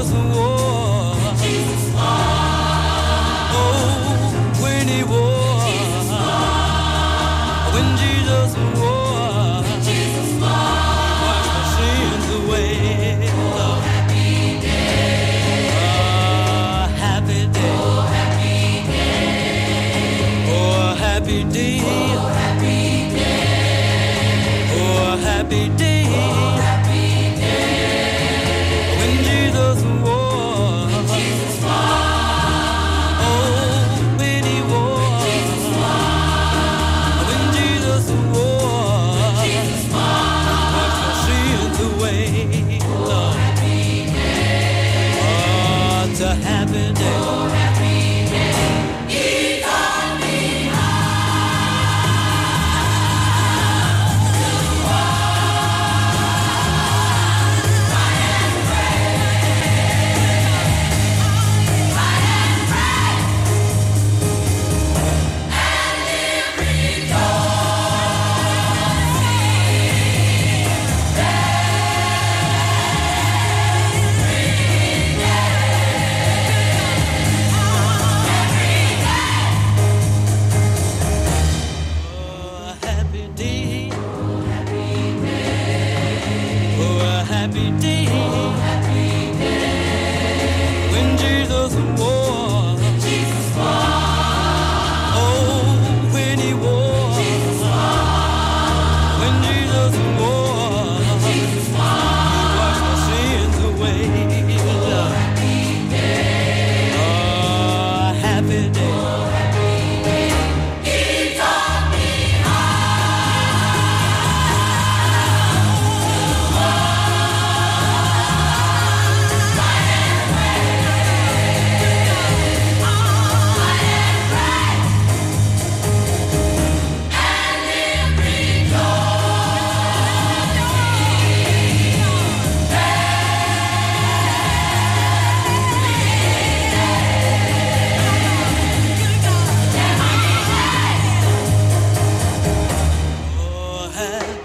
was the war.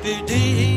happy day.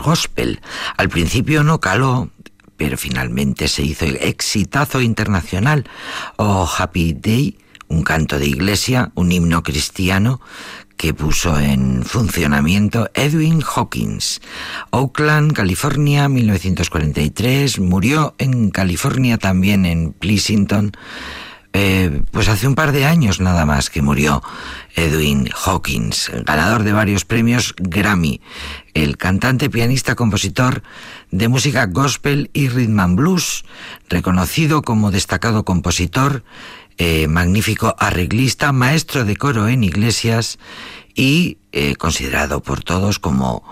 Gospel. Al principio no caló, pero finalmente se hizo exitazo internacional. Oh Happy Day, un canto de iglesia, un himno cristiano que puso en funcionamiento Edwin Hawkins. Oakland, California, 1943. Murió en California también, en Pleasanton. Eh, pues hace un par de años nada más que murió Edwin Hawkins, ganador de varios premios Grammy, el cantante, pianista, compositor de música gospel y rhythm and blues, reconocido como destacado compositor, eh, magnífico arreglista, maestro de coro en iglesias y eh, considerado por todos como,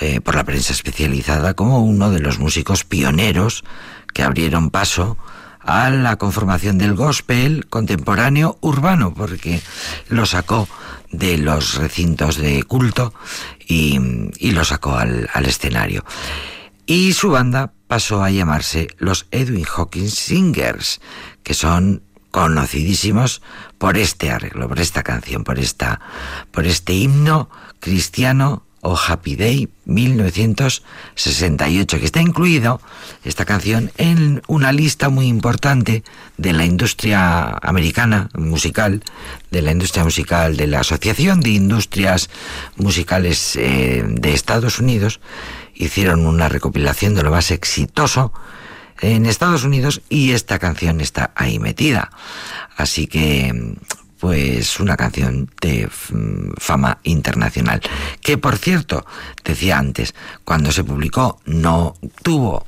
eh, por la prensa especializada, como uno de los músicos pioneros que abrieron paso a la conformación del gospel contemporáneo urbano, porque lo sacó de los recintos de culto y, lo sacó al, al escenario. Y su banda pasó a llamarse los Edwin Hawkins Singers, que son conocidísimos por este arreglo, por esta canción, por esta, por este himno cristiano o Happy Day 1968, que está incluido esta canción en una lista muy importante de la industria americana musical, de la industria musical de la Asociación de Industrias Musicales eh, de Estados Unidos. Hicieron una recopilación de lo más exitoso en Estados Unidos y esta canción está ahí metida. Así que pues una canción de mm, fama internacional. Que por cierto, decía antes, cuando se publicó no tuvo,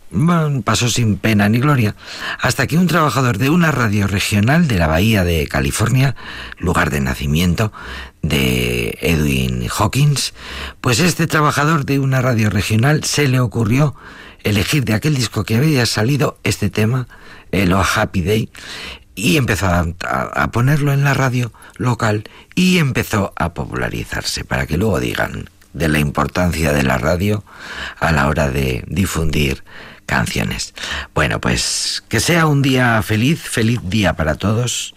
pasó sin pena ni gloria, hasta que un trabajador de una radio regional de la Bahía de California, lugar de nacimiento de Edwin Hawkins, pues este trabajador de una radio regional se le ocurrió elegir de aquel disco que había salido este tema, el Happy Day, y empezó a, ponerlo en la radio local y empezó a popularizarse para que luego digan de la importancia de la radio a la hora de difundir canciones. Bueno, pues que sea un día feliz, feliz día para todos.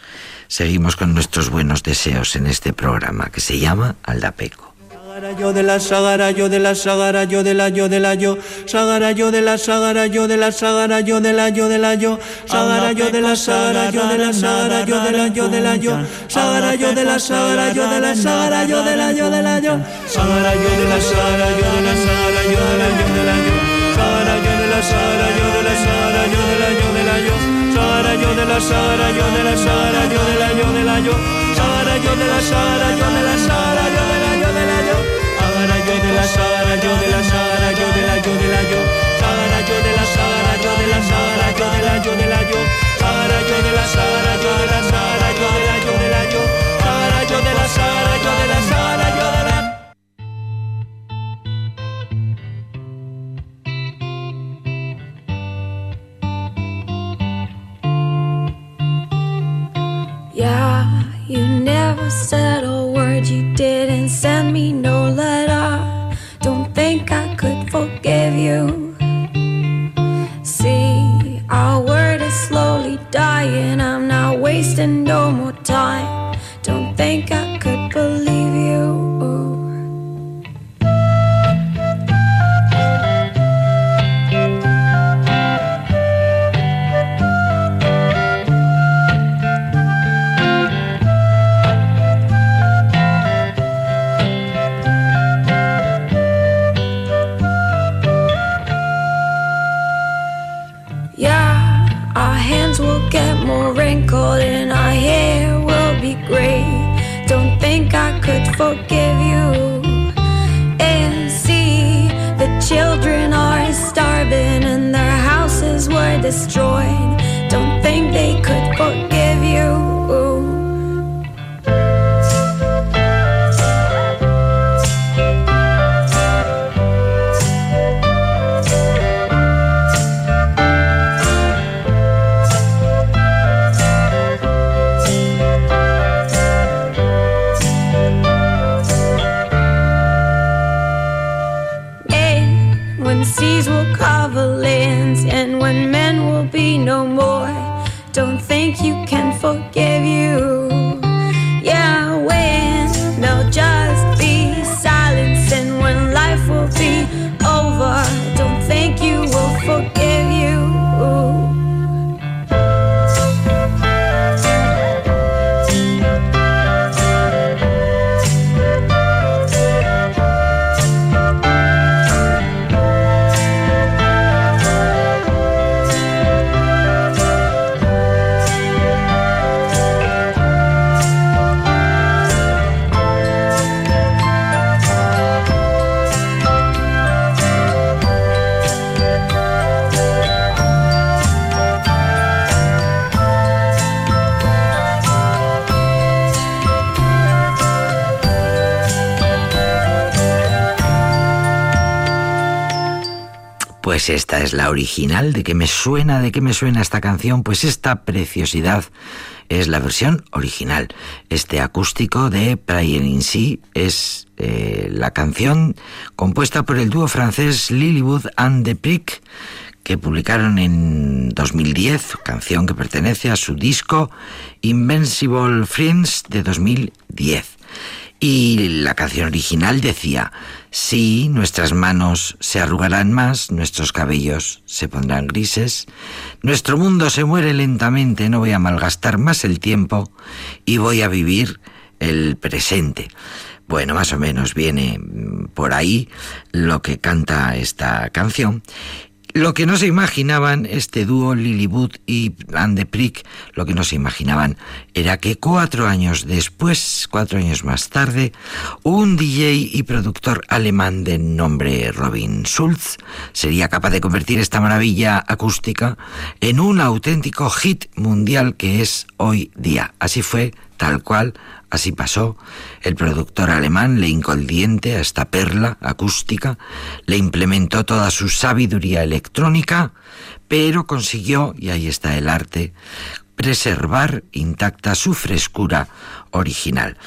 Seguimos con nuestros buenos deseos en este programa que se llama Aldapeco yo de la sagara yo de la sagara yo de la yo de la yo sagara yo de la sagara yo de la sagara yo de la yo de la yo sagara yo de la sagara yo de la sagara yo de la yo de la yo sagara yo de la sagara yo de la sagara yo de la yo de la yo sagara yo de la sagara yo de la sagara yo de la yo de la yo sagara yo de la sagara yo de la sagara yo de la yo de la yo sagara yo de la sagara yo de la sagara yo de la yo de la yo sagara yo de la sagara yo de la sagara yo de la destroyed. Don't think they could forgive Pues esta es la original. ¿De qué me suena? ¿De qué me suena esta canción? Pues esta preciosidad es la versión original. Este acústico de Prayer in Sea es eh, la canción compuesta por el dúo francés Lilywood and the Prick que publicaron en 2010, canción que pertenece a su disco Invincible Friends de 2010. Y la canción original decía, sí, nuestras manos se arrugarán más, nuestros cabellos se pondrán grises, nuestro mundo se muere lentamente, no voy a malgastar más el tiempo y voy a vivir el presente. Bueno, más o menos viene por ahí lo que canta esta canción. Lo que no se imaginaban este dúo Lilywood y Anne Prick, lo que no se imaginaban era que cuatro años después, cuatro años más tarde, un DJ y productor alemán de nombre Robin Schulz sería capaz de convertir esta maravilla acústica en un auténtico hit mundial que es hoy día. Así fue, tal cual, Así pasó. El productor alemán le diente a esta perla acústica, le implementó toda su sabiduría electrónica, pero consiguió, y ahí está el arte, preservar intacta su frescura original.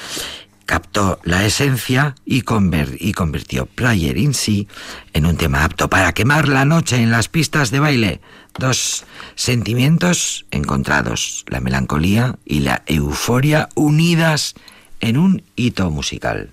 Captó la esencia y, convirtió Player in Sea en un tema apto para quemar la noche en las pistas de baile dos sentimientos encontrados, la melancolía y la euforia unidas en un hito musical.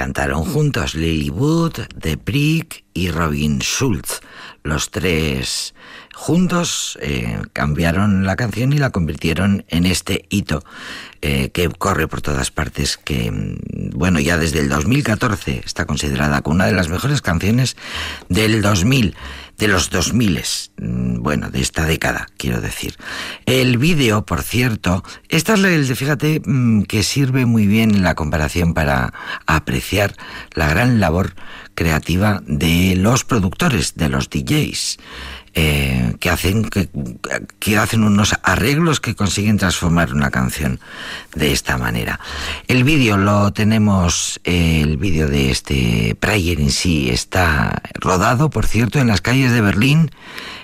Cantaron juntos Lily Wood, The Brick y Robin Schultz, los tres juntos eh, cambiaron la canción y la convirtieron en este hito eh, que corre por todas partes, que, mm, bueno, ya desde el 2014 está considerada como una de las mejores canciones del 2000 de los 2000, mm, bueno, de esta década, quiero decir. El vídeo, por cierto, esta es el de, fíjate, mm, que sirve muy bien en la comparación para apreciar la gran labor creativa de los productores, de los DJs. Eh, que hacen que, que, hacen unos arreglos que consiguen transformar una canción de esta manera. El vídeo lo tenemos, eh, el vídeo de este Prayer en sí está rodado, por cierto, en las calles de Berlín.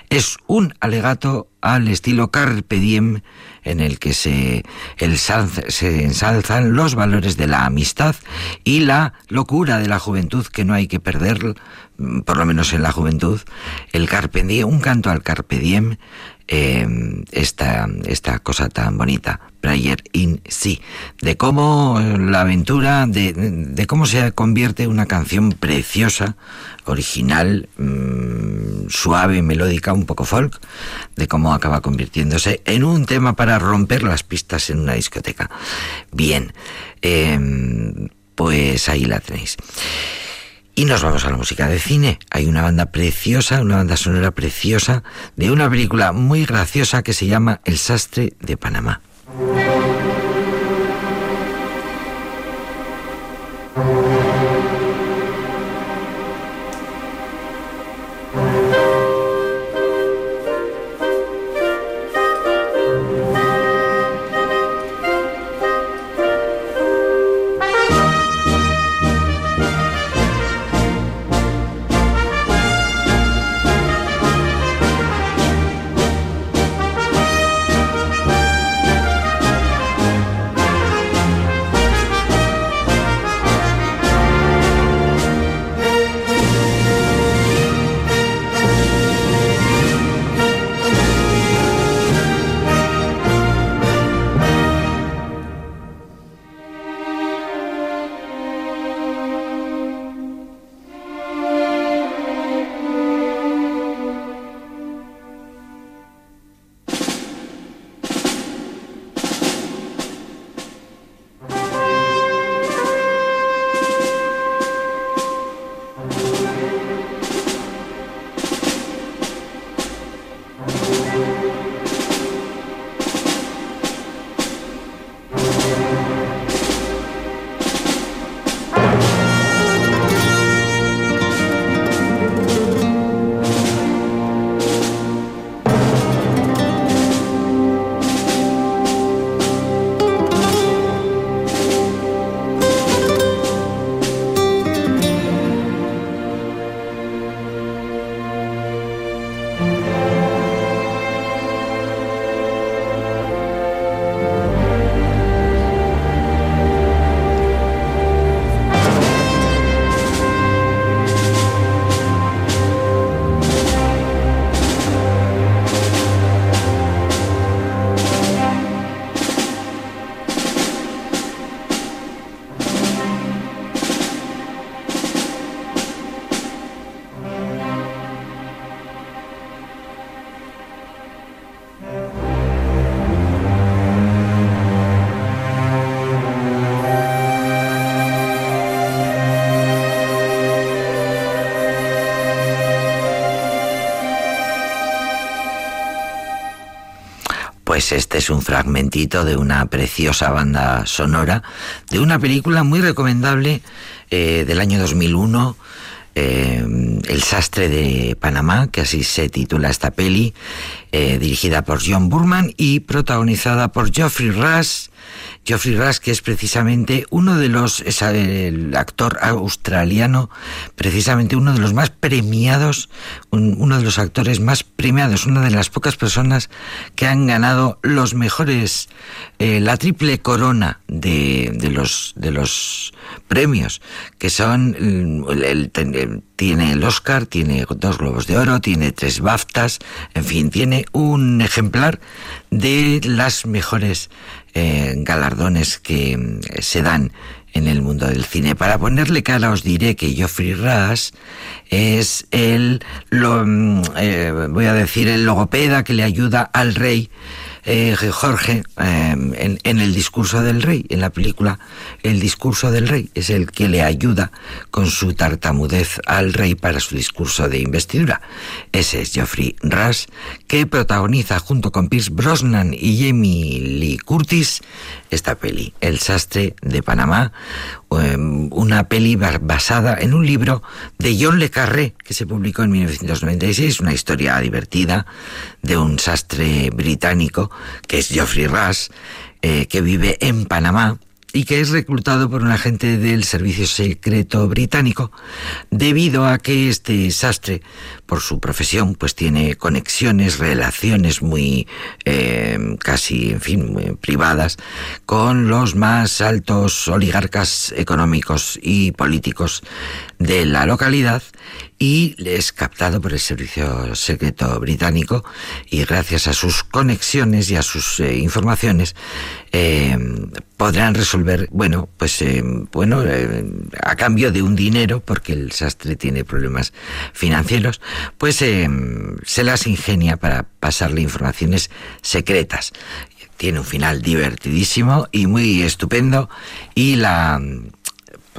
Es un alegato al estilo Carpe Diem en el que se, ensalzan los valores de la amistad y la locura de la juventud que no hay que perder Mm, por lo menos en la juventud, el carpe diem, un canto al carpe diem, eh, esta, esta cosa tan bonita, Prayer in Sí, de cómo la aventura, de, de cómo se convierte una canción preciosa, original, mmm, suave, melódica, un poco folk, de cómo acaba convirtiéndose en un tema para romper las pistas en una discoteca. Bien, eh, pues ahí la tenéis. Y nos vamos a la música de cine. Hay una banda preciosa, una banda sonora preciosa de una película muy graciosa que se llama El sastre de Panamá. Pues este es un fragmentito de una preciosa banda sonora de una película muy recomendable eh, del año 2001, eh, El sastre de Panamá, que así se titula esta peli, eh, dirigida por John Burman y protagonizada por Geoffrey Rush, Geoffrey Rush, que es precisamente uno de los, es el actor australiano, precisamente uno de los más premiados, uno de los actores más premiados, una de las pocas personas que han ganado los mejores, eh, la triple corona de, de, los, de los premios, que son, el, tiene el Oscar, tiene dos Globos de Oro, tiene tres BAFTAs, en fin, tiene un ejemplar de las mejores eh, galardones que mm, se dan en el mundo del cine. Para ponerle cara os diré que Geoffrey Rush es el, lo, mm, eh, voy a decir, el logopeda que le ayuda al rey eh, Jorge em, en, el discurso del rey, en la película El discurso del rey, es el que le ayuda con su tartamudez al rey para su discurso de investidura. Ese es Geoffrey Rush, que protagoniza junto con Pierce Brosnan y Jamie Lee Curtis esta peli, El sastre de Panamá, una peli basada en un libro de John Le Carré que se publicó en 1996, una historia divertida de un sastre británico que es Geoffrey Rush, eh, que vive en Panamá y que es reclutado por un agente del servicio secreto británico debido a que este sastre por su profesión pues tiene conexiones relaciones muy eh, casi en fin privadas con los más altos oligarcas económicos y políticos de la localidad y es captado por el servicio secreto británico y gracias a sus conexiones y a sus eh, informaciones eh, podrán resolver bueno pues eh, bueno a cambio de un dinero porque el sastre tiene problemas financieros pues se las ingenia para pasarle informaciones secretas. Tiene un final divertidísimo y muy estupendo y la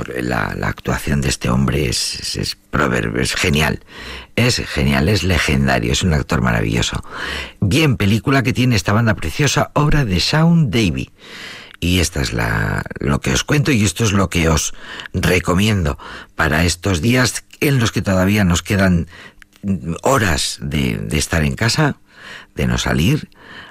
la, actuación de este hombre es, es, es, genial. Es genial, es legendario, es un actor maravilloso. Bien, película que tiene esta banda preciosa, obra de Shaun Davy. Y esta es la, lo que os cuento y esto es lo que os recomiendo para estos días en los que todavía nos quedan horas de estar en casa, de no salir.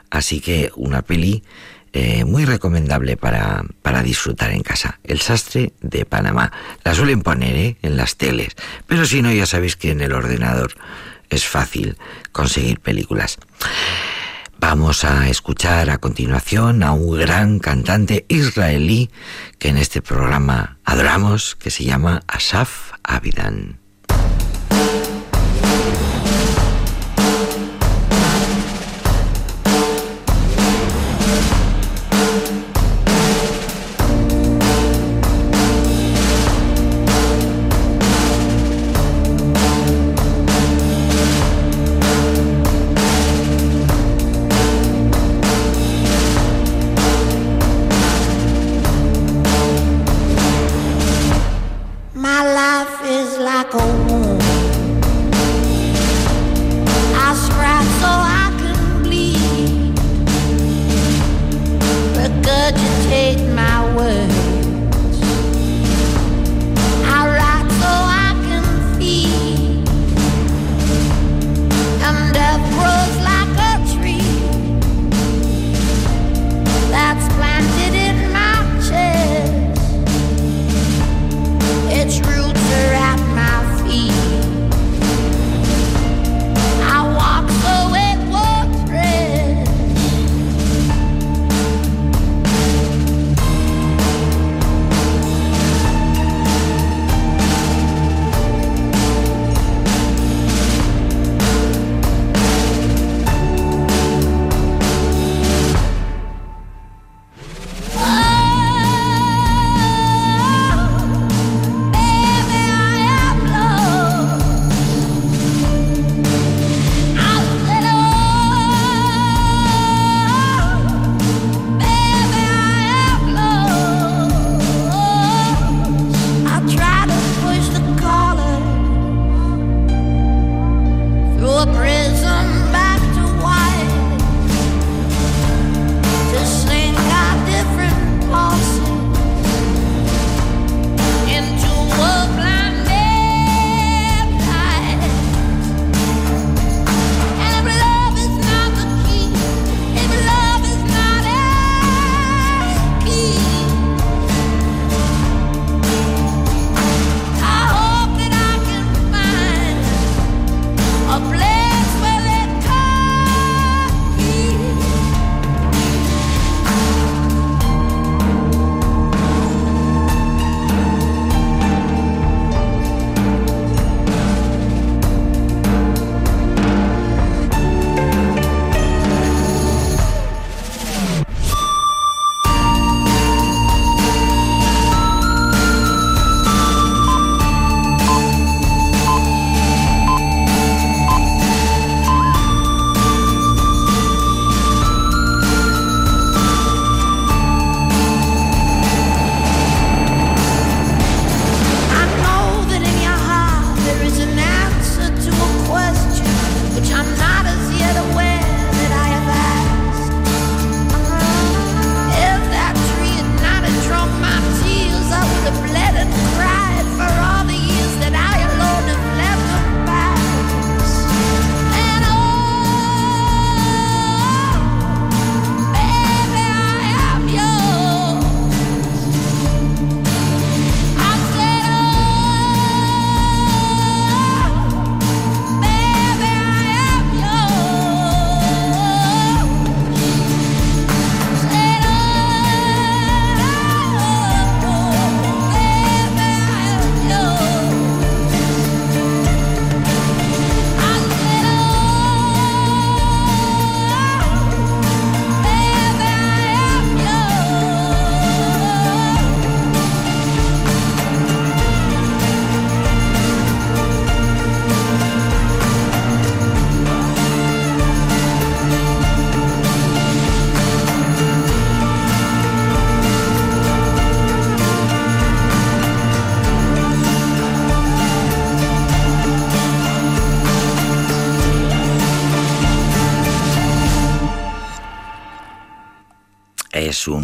Así que una peli eh, muy recomendable para, para disfrutar en casa. El sastre de Panamá. La suelen poner ¿eh? en las teles, pero si no, ya sabéis que en el ordenador es fácil conseguir películas. Vamos a escuchar a continuación a un gran cantante israelí que en este programa adoramos, que se llama Asaf Abidan.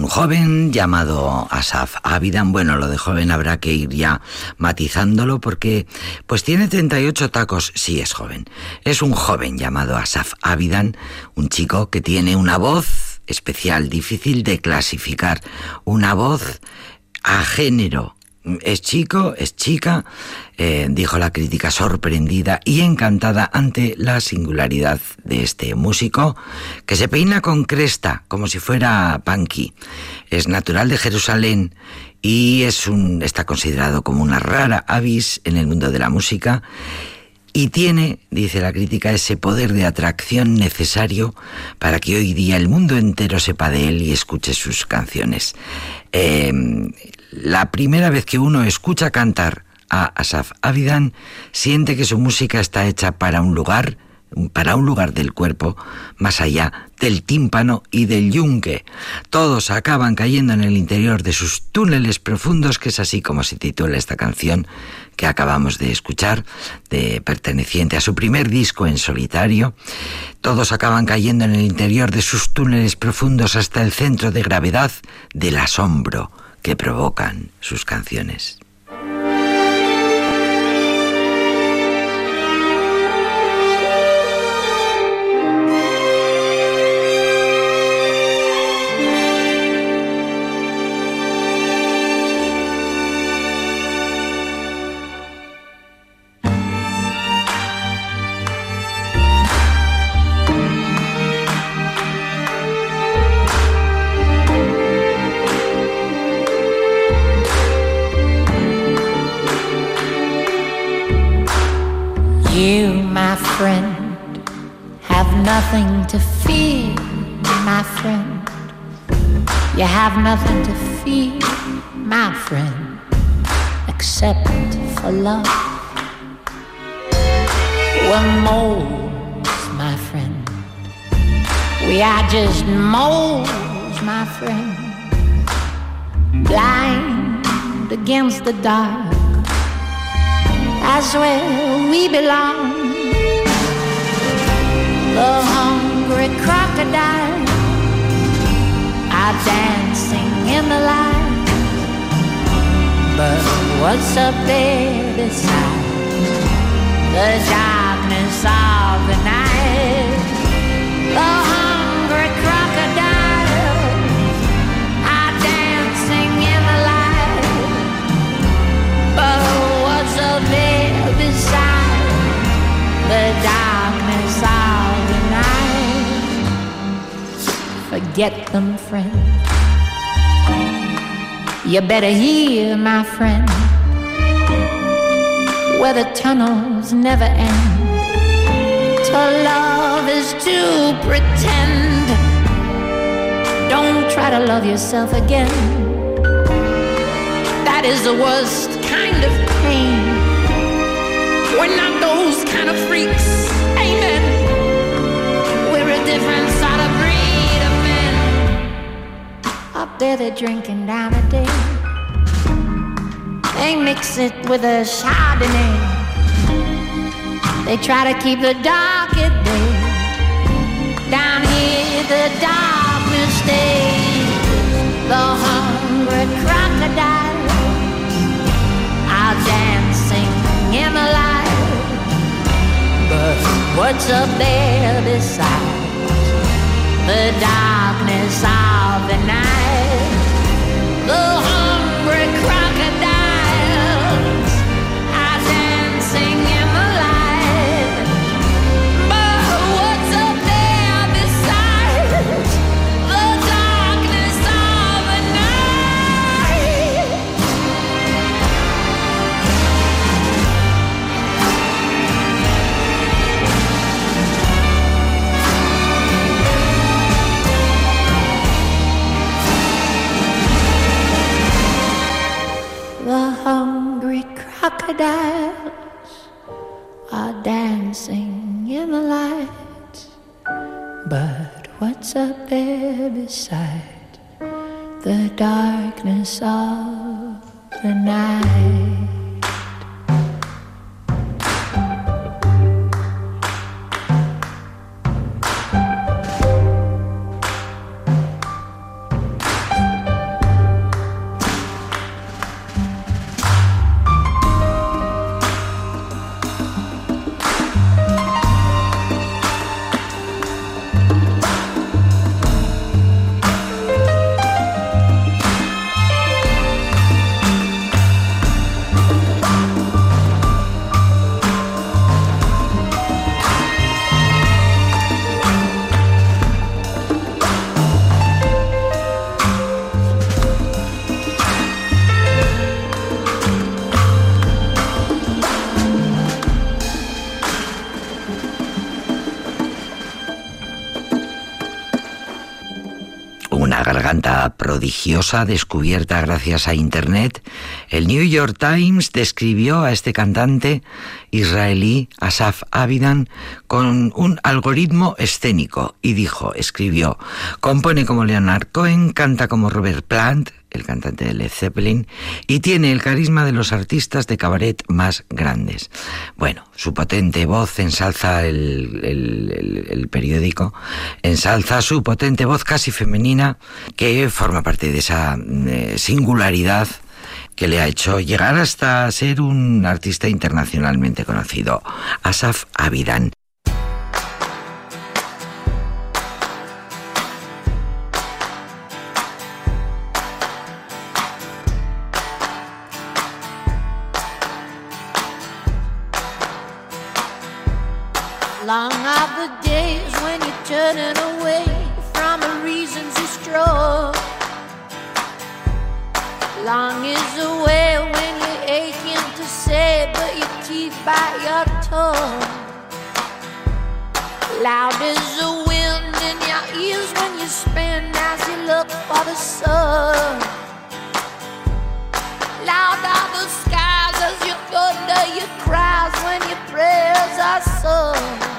Un joven llamado Asaf Avidan. Bueno, lo de joven habrá que ir ya matizándolo porque pues tiene 38 tacos, sí es joven. Es un joven llamado Asaf Avidan, un chico que tiene una voz especial, difícil de clasificar, una voz a género, es chico, es chica, eh, dijo la crítica sorprendida y encantada ante la singularidad de este músico, que se peina con cresta, como si fuera punky. Es natural de Jerusalén y es un, está considerado como una rara avis en el mundo de la música y tiene, dice la crítica, ese poder de atracción necesario para que hoy día el mundo entero sepa de él y escuche sus canciones. Em, la primera vez que uno escucha cantar a Asaf Avidan, siente que su música está hecha para un lugar, para un lugar del cuerpo, más allá del tímpano y del yunque. Todos acaban cayendo en el interior de sus túneles profundos, que es así como se titula esta canción que acabamos de escuchar, de perteneciente a su primer disco en solitario. Todos acaban cayendo en el interior de sus túneles profundos hasta el centro de gravedad del asombro que provocan sus canciones. Nothing to fear, my friend. You have nothing to fear, my friend, except for love. We're moles, my friend. We are just moles, my friend. Blind against the dark. That's where we belong the hungry crocodile are dancing in the light. But what's up there beside the darkness of the night? The forget them, friend. You better hear, my friend, where the tunnels never end. To love is to pretend. Don't try to love yourself again. That is the worst kind of pain. We're not those kind of freaks. Amen. We're a different There they're drinking down a day. They mix it with a Chardonnay. They try to keep the dark at bay. Down here the darkness stays. The hungry crocodiles are dancing in the light. But what's up there besides the darkness of the night. The crocodiles are dancing in the light. But what's up there beside the darkness of the night? Prodigiosa descubierta gracias a Internet, el New York Times describió a este cantante israelí, Asaf Avidan, con un algoritmo escénico y dijo, escribió, compone como Leonard Cohen, canta como Robert Plant, el cantante de Led Zeppelin, y tiene el carisma de los artistas de cabaret más grandes. Bueno, su potente voz ensalza el, periódico, ensalza su potente voz casi femenina, que forma parte de esa eh, singularidad que le ha hecho llegar hasta ser un artista internacionalmente conocido, Asaf Avidan. Bite your tongue. Loud is the wind in your ears when you spin as you look for the sun. Loud are the skies as you thunder your cries when your prayers are sung.